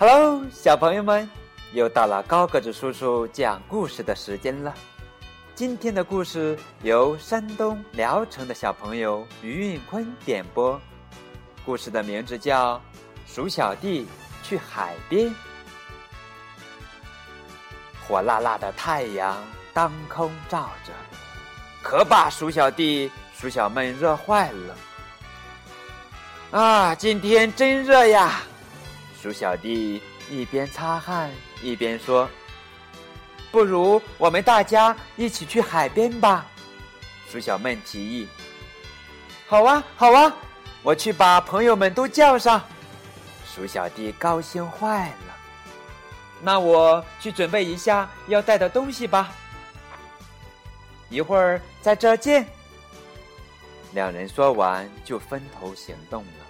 Hello，小朋友们，又到了高个子叔叔讲故事的时间了。今天的故事由山东聊城的小朋友于运坤点播，故事的名字叫《鼠小弟去海边》。火辣辣的太阳当空照着，可把鼠小弟、鼠小妹热坏了。啊，今天真热呀！鼠小弟一边擦汗一边说：“不如我们大家一起去海边吧。”鼠小妹提议：“好啊，好啊，我去把朋友们都叫上。”鼠小弟高兴坏了。那我去准备一下要带的东西吧。一会儿在这见。两人说完就分头行动了。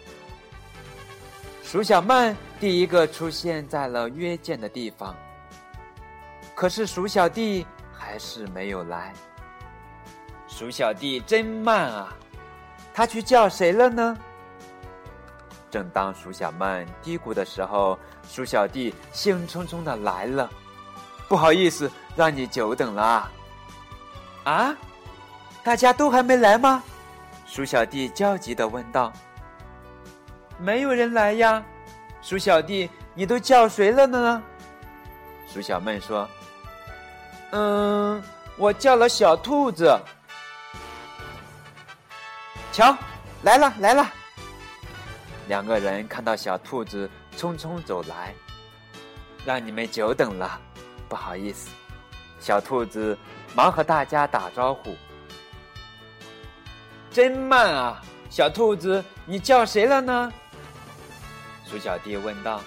鼠小曼第一个出现在了约见的地方，可是鼠小弟还是没有来。鼠小弟真慢啊，他去叫谁了呢？正当鼠小曼嘀咕的时候，鼠小弟兴冲冲的来了。不好意思，让你久等了。啊，大家都还没来吗？鼠小弟焦急的问道。没有人来呀，鼠小弟，你都叫谁了呢？鼠小妹说：“嗯，我叫了小兔子。瞧，来了来了。”两个人看到小兔子匆匆走来，让你们久等了，不好意思。小兔子忙和大家打招呼。真慢啊，小兔子，你叫谁了呢？鼠小弟问道：“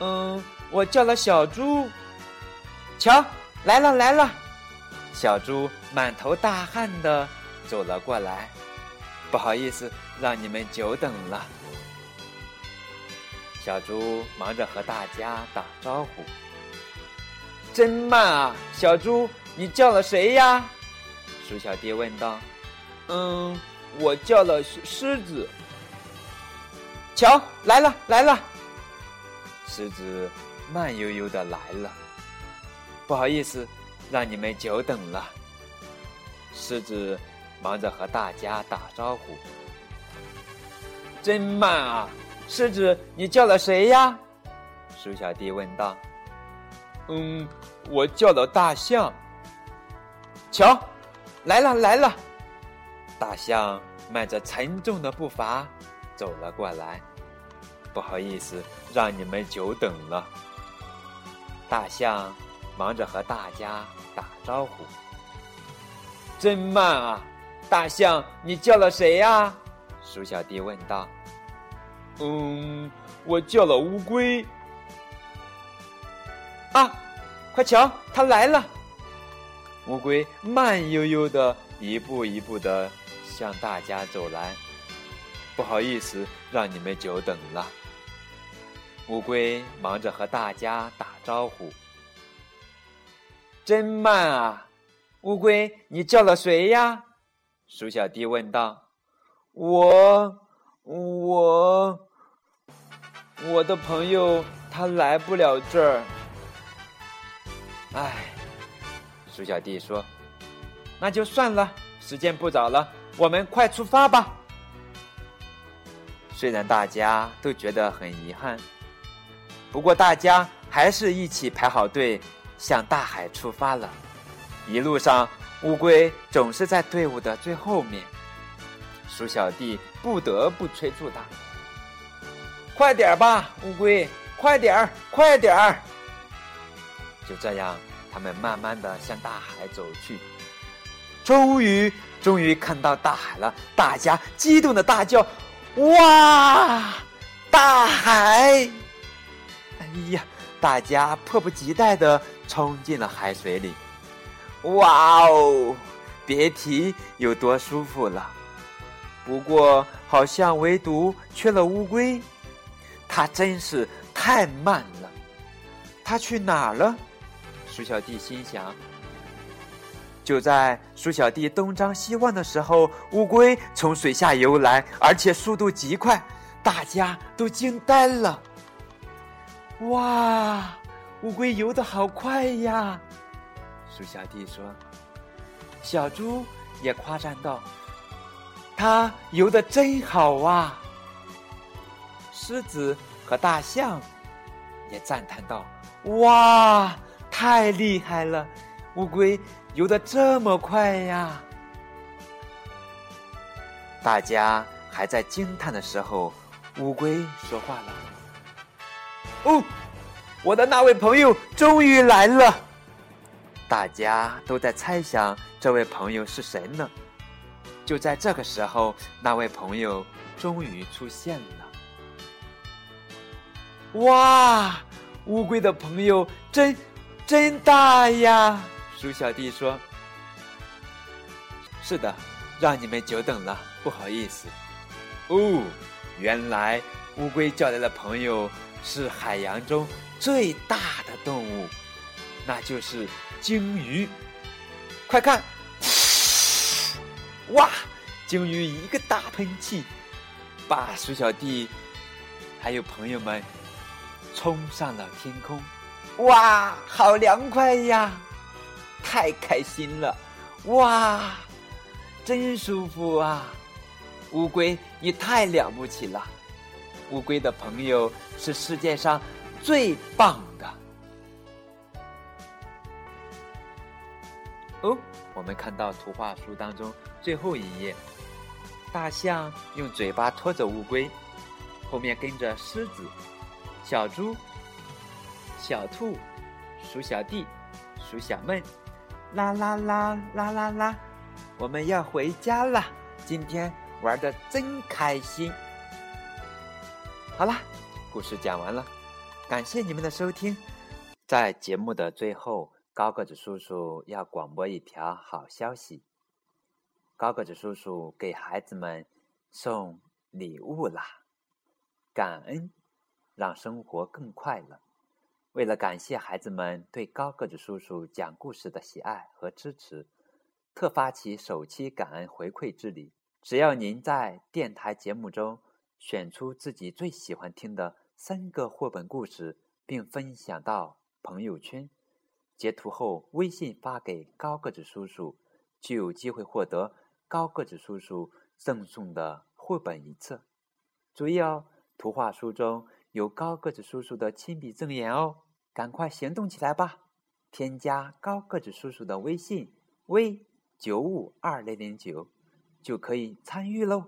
嗯，我叫了小猪。瞧，来了来了。”小猪满头大汗的走了过来。不好意思，让你们久等了。小猪忙着和大家打招呼。真慢啊，小猪，你叫了谁呀？鼠小弟问道。嗯，我叫了狮子。瞧，来了来了！狮子慢悠悠的来了。不好意思，让你们久等了。狮子忙着和大家打招呼。真慢啊！狮子，你叫了谁呀？鼠小弟问道。嗯，我叫了大象。瞧，来了来了！大象迈着沉重的步伐走了过来。不好意思，让你们久等了。大象忙着和大家打招呼。真慢啊！大象，你叫了谁呀？鼠小弟问道。嗯，我叫了乌龟。啊，快瞧，它来了！乌龟慢悠悠的一步一步的向大家走来。不好意思，让你们久等了。乌龟忙着和大家打招呼。真慢啊！乌龟，你叫了谁呀？鼠小弟问道。我，我，我的朋友他来不了这儿。唉，鼠小弟说：“那就算了，时间不早了，我们快出发吧。”虽然大家都觉得很遗憾，不过大家还是一起排好队向大海出发了。一路上，乌龟总是在队伍的最后面，鼠小弟不得不催促他：“快点儿吧，乌龟，快点儿，快点儿！”就这样，他们慢慢的向大海走去。终于，终于看到大海了！大家激动的大叫。哇，大海！哎呀，大家迫不及待的冲进了海水里。哇哦，别提有多舒服了。不过，好像唯独缺了乌龟，它真是太慢了。它去哪儿了？鼠小弟心想。就在鼠小弟东张西望的时候，乌龟从水下游来，而且速度极快，大家都惊呆了。哇，乌龟游得好快呀！鼠小弟说。小猪也夸赞道：“它游得真好啊！”狮子和大象也赞叹道：“哇，太厉害了！乌龟游得这么快呀！”大家还在惊叹的时候，乌龟说话了：“哦，我的那位朋友终于来了！”大家都在猜想这位朋友是谁呢？就在这个时候，那位朋友终于出现了。哇，乌龟的朋友真真大呀！鼠小弟说：“是的，让你们久等了，不好意思。”哦，原来乌龟叫来的朋友是海洋中最大的动物，那就是鲸鱼。快看，哇！鲸鱼一个大喷气，把鼠小弟还有朋友们。冲上了天空，哇，好凉快呀！太开心了，哇，真舒服啊！乌龟，你太了不起了！乌龟的朋友是世界上最棒的。哦，我们看到图画书当中最后一页，大象用嘴巴拖着乌龟，后面跟着狮子。小猪、小兔、鼠小弟、鼠小妹，啦啦啦啦啦啦！我们要回家了，今天玩的真开心。好啦，故事讲完了，感谢你们的收听。在节目的最后，高个子叔叔要广播一条好消息：高个子叔叔给孩子们送礼物啦！感恩。让生活更快乐。为了感谢孩子们对高个子叔叔讲故事的喜爱和支持，特发起首期感恩回馈之礼。只要您在电台节目中选出自己最喜欢听的三个绘本故事，并分享到朋友圈，截图后微信发给高个子叔叔，就有机会获得高个子叔叔赠送的绘本一册。注意哦，图画书中。有高个子叔叔的亲笔赠言哦，赶快行动起来吧！添加高个子叔叔的微信 v 九五二零零九，就可以参与喽。